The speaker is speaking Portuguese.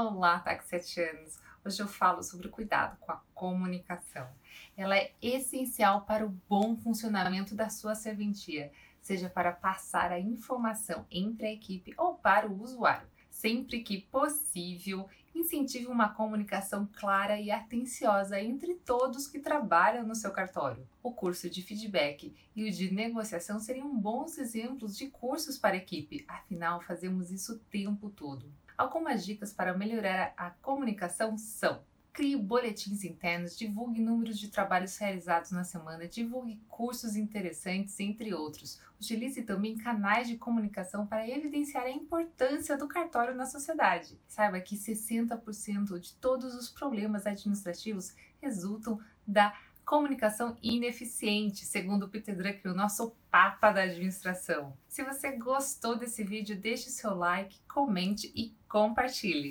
Olá, taxetianos! Hoje eu falo sobre o cuidado com a comunicação. Ela é essencial para o bom funcionamento da sua serventia, seja para passar a informação entre a equipe ou para o usuário. Sempre que possível, incentive uma comunicação clara e atenciosa entre todos que trabalham no seu cartório. O curso de feedback e o de negociação seriam bons exemplos de cursos para a equipe, afinal, fazemos isso o tempo todo. Algumas dicas para melhorar a comunicação são: crie boletins internos, divulgue números de trabalhos realizados na semana, divulgue cursos interessantes, entre outros. Utilize também canais de comunicação para evidenciar a importância do cartório na sociedade. Saiba que 60% de todos os problemas administrativos resultam da comunicação ineficiente, segundo Peter Drucker, o nosso papa da administração. Se você gostou desse vídeo, deixe seu like, comente e compartilhe.